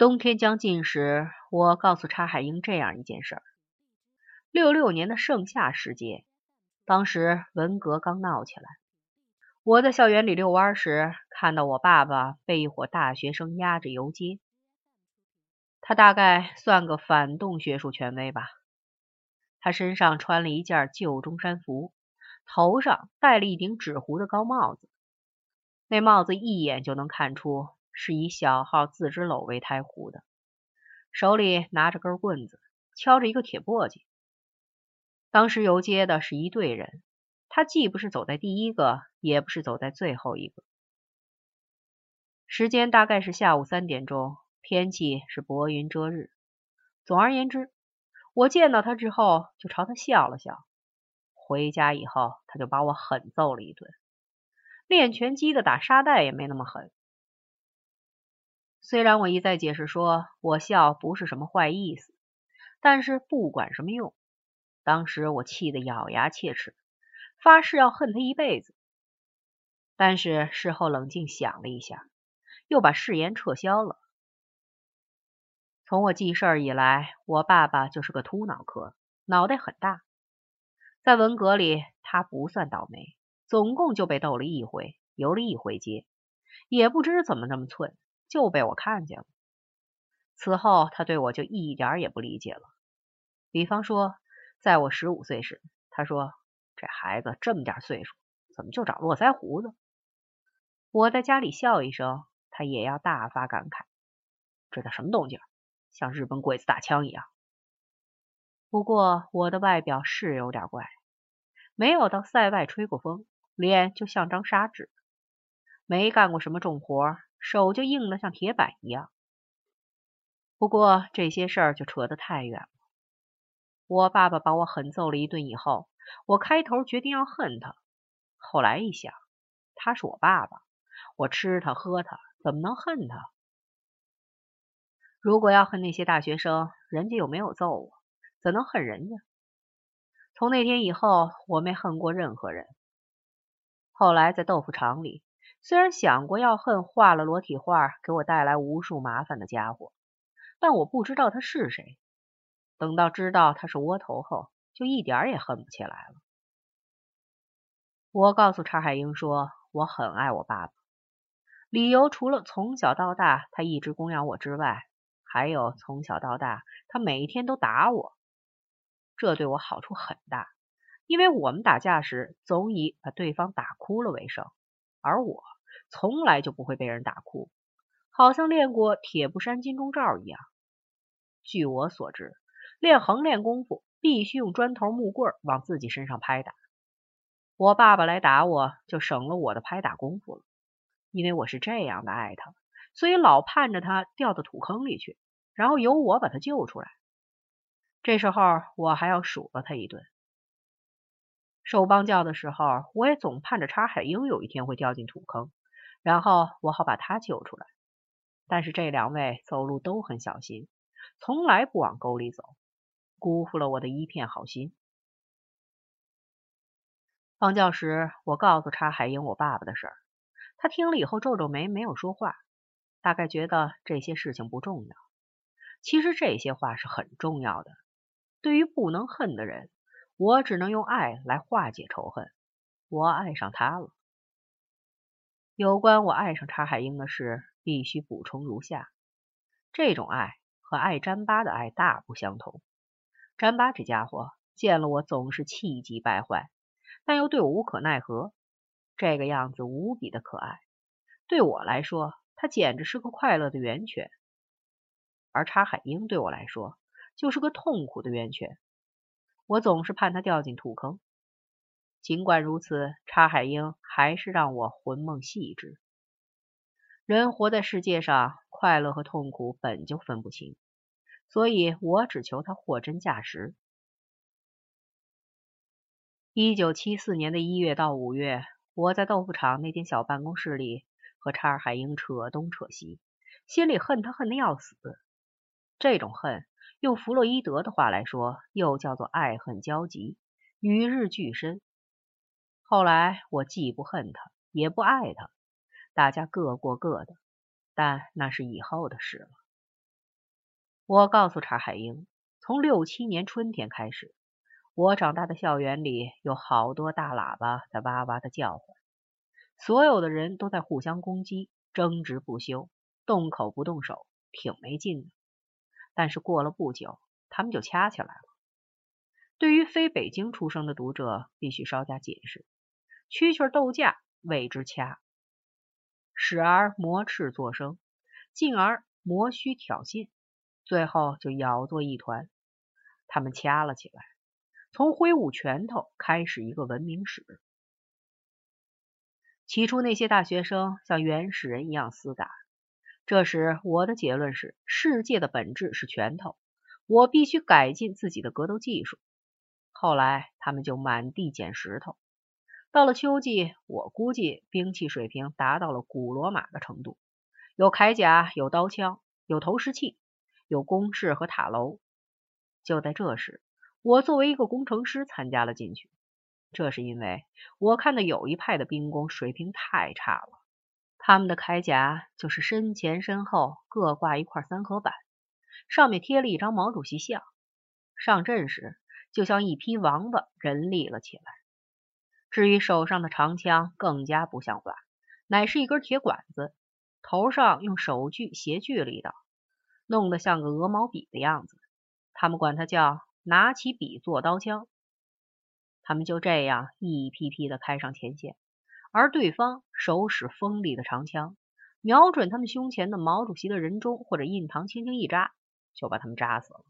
冬天将近时，我告诉查海英这样一件事儿：六六年的盛夏时节，当时文革刚闹起来，我在校园里遛弯时，看到我爸爸被一伙大学生押着游街。他大概算个反动学术权威吧。他身上穿了一件旧中山服，头上戴了一顶纸糊的高帽子，那帽子一眼就能看出。是以小号自织篓为胎壶的，手里拿着根棍子，敲着一个铁簸箕。当时游街的是一队人，他既不是走在第一个，也不是走在最后一个。时间大概是下午三点钟，天气是薄云遮日。总而言之，我见到他之后就朝他笑了笑。回家以后，他就把我狠揍了一顿。练拳击的打沙袋也没那么狠。虽然我一再解释说我笑不是什么坏意思，但是不管什么用，当时我气得咬牙切齿，发誓要恨他一辈子。但是事后冷静想了一下，又把誓言撤销了。从我记事儿以来，我爸爸就是个秃脑壳，脑袋很大。在文革里，他不算倒霉，总共就被斗了一回，游了一回街，也不知怎么那么寸。就被我看见了。此后，他对我就一点也不理解了。比方说，在我十五岁时，他说：“这孩子这么点岁数，怎么就长络腮胡子？”我在家里笑一声，他也要大发感慨：“这叫什么动静？像日本鬼子打枪一样。”不过，我的外表是有点怪，没有到塞外吹过风，脸就像张砂纸，没干过什么重活。手就硬的像铁板一样。不过这些事儿就扯得太远了。我爸爸把我狠揍了一顿以后，我开头决定要恨他，后来一想，他是我爸爸，我吃他喝他，怎么能恨他？如果要恨那些大学生，人家又没有揍我，怎能恨人家？从那天以后，我没恨过任何人。后来在豆腐厂里。虽然想过要恨画了裸体画给我带来无数麻烦的家伙，但我不知道他是谁。等到知道他是窝头后，就一点也恨不起来了。我告诉查海英说，我很爱我爸爸，理由除了从小到大他一直供养我之外，还有从小到大他每天都打我，这对我好处很大，因为我们打架时总以把对方打哭了为胜，而我。从来就不会被人打哭，好像练过铁布衫金钟罩一样。据我所知，练横练功夫必须用砖头木棍往自己身上拍打。我爸爸来打我，就省了我的拍打功夫了。因为我是这样的爱他，所以老盼着他掉到土坑里去，然后由我把他救出来。这时候我还要数落他一顿。受帮教的时候，我也总盼着查海英有一天会掉进土坑。然后我好把他救出来，但是这两位走路都很小心，从来不往沟里走，辜负了我的一片好心。放教时，我告诉查海英我爸爸的事儿，他听了以后皱皱眉，没有说话，大概觉得这些事情不重要。其实这些话是很重要的。对于不能恨的人，我只能用爱来化解仇恨。我爱上他了。有关我爱上查海英的事，必须补充如下：这种爱和爱詹巴的爱大不相同。詹巴这家伙见了我总是气急败坏，但又对我无可奈何，这个样子无比的可爱。对我来说，他简直是个快乐的源泉；而查海英对我来说，就是个痛苦的源泉。我总是盼他掉进土坑。尽管如此，查海英还是让我魂梦细致。人活在世界上，快乐和痛苦本就分不清，所以我只求他货真价实。一九七四年的一月到五月，我在豆腐厂那间小办公室里和查海英扯东扯西，心里恨他恨得要死。这种恨，用弗洛伊德的话来说，又叫做爱恨交集，与日俱深。后来我既不恨他，也不爱他，大家各过各的，但那是以后的事了。我告诉查海英，从六七年春天开始，我长大的校园里有好多大喇叭在哇哇的叫唤，所有的人都在互相攻击，争执不休，动口不动手，挺没劲的。但是过了不久，他们就掐起来了。对于非北京出生的读者，必须稍加解释：蛐蛐斗架谓之掐，时而磨翅作声，进而磨须挑衅。最后就咬作一团，他们掐了起来，从挥舞拳头开始一个文明史。起初那些大学生像原始人一样厮打，这时我的结论是：世界的本质是拳头，我必须改进自己的格斗技术。后来他们就满地捡石头，到了秋季，我估计兵器水平达到了古罗马的程度，有铠甲，有刀枪，有投石器。有工事和塔楼。就在这时，我作为一个工程师参加了进去。这是因为我看到有一派的兵工水平太差了，他们的铠甲就是身前身后各挂一块三合板，上面贴了一张毛主席像。上阵时就像一匹王八，人立了起来。至于手上的长枪，更加不像话，乃是一根铁管子，头上用手锯斜锯了一道。弄得像个鹅毛笔的样子，他们管它叫拿起笔做刀枪。他们就这样一批批的开上前线，而对方手使锋利的长枪，瞄准他们胸前的毛主席的人中或者印堂，轻轻一扎，就把他们扎死了。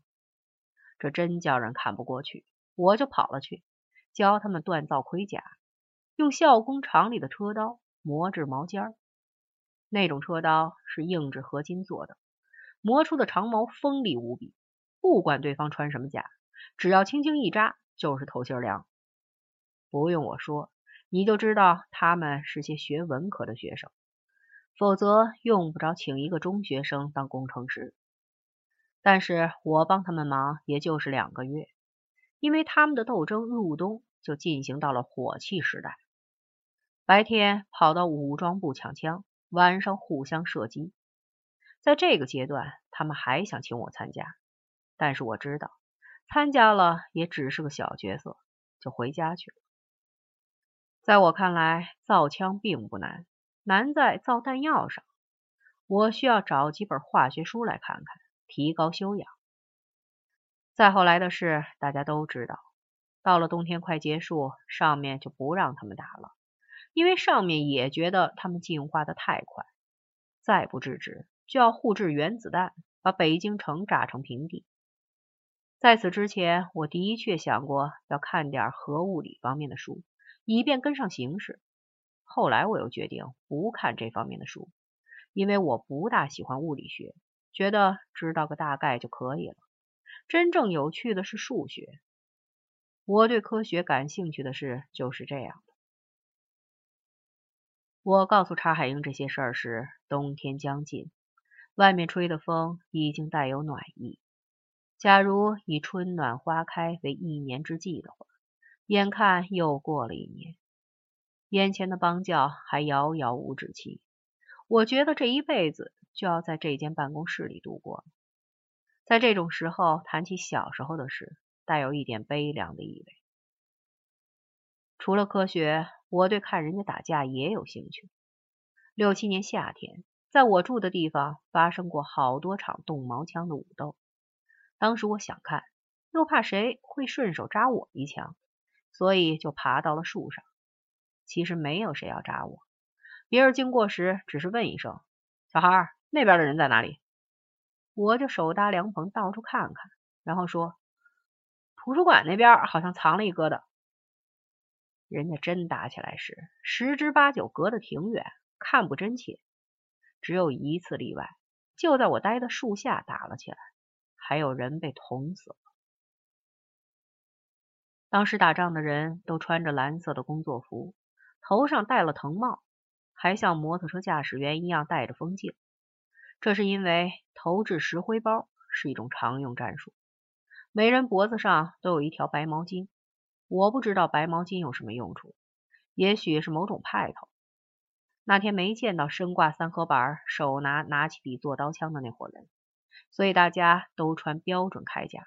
这真叫人看不过去，我就跑了去教他们锻造盔甲，用校工厂里的车刀磨制毛尖儿。那种车刀是硬质合金做的。磨出的长矛锋利无比，不管对方穿什么甲，只要轻轻一扎，就是透心凉。不用我说，你就知道他们是些学文科的学生，否则用不着请一个中学生当工程师。但是我帮他们忙，也就是两个月，因为他们的斗争入冬就进行到了火器时代，白天跑到武装部抢枪，晚上互相射击。在这个阶段，他们还想请我参加，但是我知道参加了也只是个小角色，就回家去了。在我看来，造枪并不难，难在造弹药上。我需要找几本化学书来看看，提高修养。再后来的事大家都知道，到了冬天快结束，上面就不让他们打了，因为上面也觉得他们进化的太快，再不制止。就要互制原子弹，把北京城炸成平地。在此之前，我的确想过要看点核物理方面的书，以便跟上形势。后来我又决定不看这方面的书，因为我不大喜欢物理学，觉得知道个大概就可以了。真正有趣的是数学。我对科学感兴趣的事就是这样的。我告诉查海英这些事儿时，冬天将近。外面吹的风已经带有暖意。假如以春暖花开为一年之计的话，眼看又过了一年，眼前的邦教还遥遥无止期。我觉得这一辈子就要在这间办公室里度过了。在这种时候谈起小时候的事，带有一点悲凉的意味。除了科学，我对看人家打架也有兴趣。六七年夏天。在我住的地方发生过好多场动毛枪的武斗，当时我想看，又怕谁会顺手扎我一枪，所以就爬到了树上。其实没有谁要扎我，别人经过时只是问一声：“小孩，那边的人在哪里？”我就手搭凉棚到处看看，然后说：“图书馆那边好像藏了一疙瘩。”人家真打起来时，十之八九隔得挺远，看不真切。只有一次例外，就在我待的树下打了起来，还有人被捅死了。当时打仗的人都穿着蓝色的工作服，头上戴了藤帽，还像摩托车驾驶员一样戴着风镜。这是因为投掷石灰包是一种常用战术。每人脖子上都有一条白毛巾，我不知道白毛巾有什么用处，也许是某种派头。那天没见到身挂三合板、手拿拿起笔做刀枪的那伙人，所以大家都穿标准铠甲，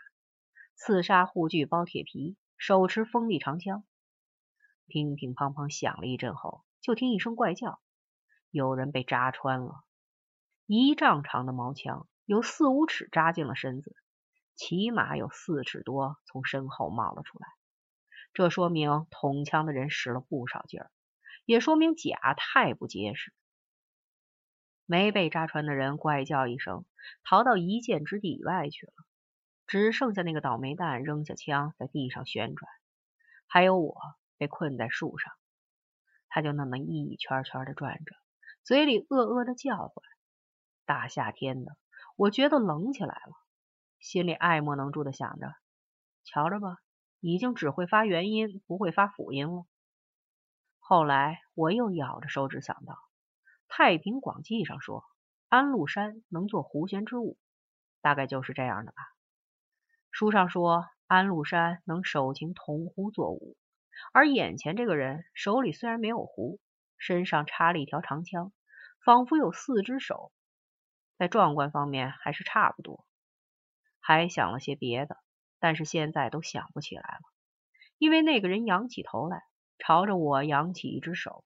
刺杀护具包铁皮，手持锋利长枪。乒乒乓乓响了一阵后，就听一声怪叫，有人被扎穿了。一丈长的毛枪有四五尺扎进了身子，起码有四尺多从身后冒了出来。这说明捅枪的人使了不少劲儿，也说明甲太不结实。没被扎穿的人怪叫一声，逃到一箭之地以外去了。只剩下那个倒霉蛋扔下枪，在地上旋转。还有我被困在树上，他就那么一圈圈的转着，嘴里恶恶的叫唤。大夏天的，我觉得冷起来了，心里爱莫能助的想着：瞧着吧。已经只会发元音，不会发辅音了。后来我又咬着手指想到，《太平广记》上说安禄山能做胡旋之舞，大概就是这样的吧。书上说安禄山能手擎铜壶作舞，而眼前这个人手里虽然没有壶，身上插了一条长枪，仿佛有四只手，在壮观方面还是差不多。还想了些别的。但是现在都想不起来了，因为那个人仰起头来，朝着我扬起一只手，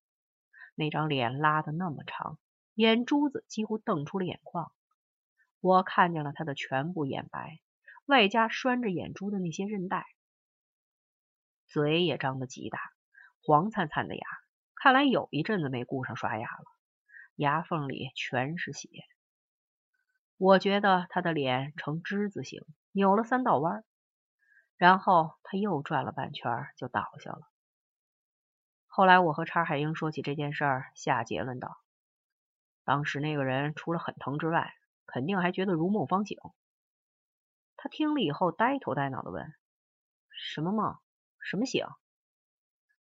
那张脸拉得那么长，眼珠子几乎瞪出了眼眶。我看见了他的全部眼白，外加拴着眼珠的那些韧带，嘴也张得极大，黄灿灿的牙，看来有一阵子没顾上刷牙了，牙缝里全是血。我觉得他的脸呈之字形，扭了三道弯。然后他又转了半圈，就倒下了。后来我和叉海英说起这件事儿，下结论道：当时那个人除了很疼之外，肯定还觉得如梦方醒。听了以后，呆头呆脑的问：“什么梦？什么醒？”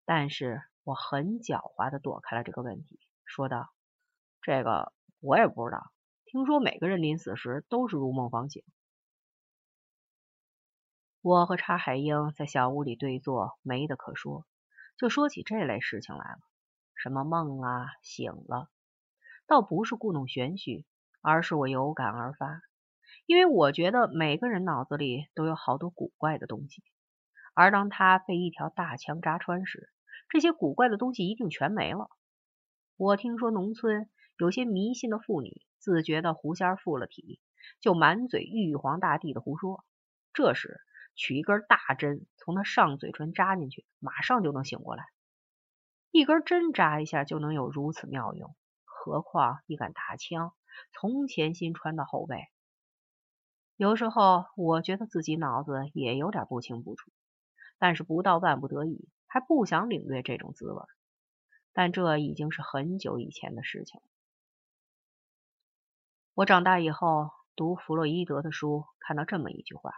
但是我很狡猾的躲开了这个问题，说道：“这个我也不知道。听说每个人临死时都是如梦方醒。”我和查海英在小屋里对坐，没得可说，就说起这类事情来了。什么梦啊，醒了，倒不是故弄玄虚，而是我有感而发。因为我觉得每个人脑子里都有好多古怪的东西，而当他被一条大枪扎穿时，这些古怪的东西一定全没了。我听说农村有些迷信的妇女，自觉的狐仙附了体，就满嘴玉皇大帝的胡说，这时。取一根大针，从他上嘴唇扎进去，马上就能醒过来。一根针扎一下就能有如此妙用，何况一杆大枪，从前心穿到后背。有时候我觉得自己脑子也有点不清不楚，但是不到万不得已，还不想领略这种滋味。但这已经是很久以前的事情。我长大以后读弗洛伊德的书，看到这么一句话。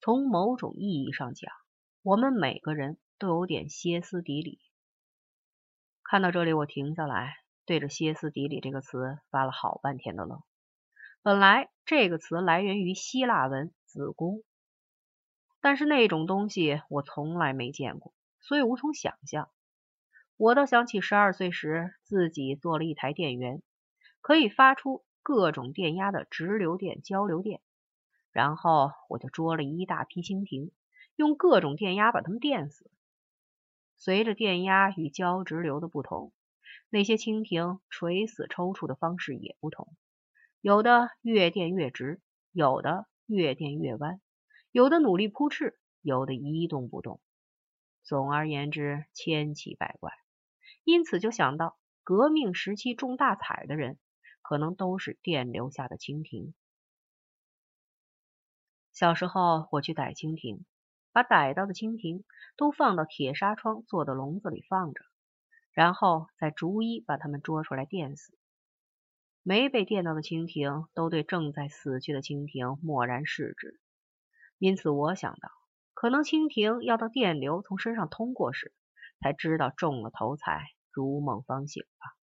从某种意义上讲，我们每个人都有点歇斯底里。看到这里，我停下来，对着“歇斯底里”这个词发了好半天的愣。本来这个词来源于希腊文“子宫”，但是那种东西我从来没见过，所以无从想象。我倒想起十二岁时自己做了一台电源，可以发出各种电压的直流电、交流电。然后我就捉了一大批蜻蜓，用各种电压把它们电死。随着电压与交直流的不同，那些蜻蜓垂死抽搐的方式也不同，有的越电越直，有的越电越弯，有的努力扑翅，有的一动不动。总而言之，千奇百怪。因此就想到，革命时期中大彩的人，可能都是电流下的蜻蜓。小时候，我去逮蜻蜓，把逮到的蜻蜓都放到铁纱窗做的笼子里放着，然后再逐一把它们捉出来电死。没被电到的蜻蜓都对正在死去的蜻蜓漠然视之。因此，我想到，可能蜻蜓要到电流从身上通过时，才知道中了头彩，如梦方醒吧。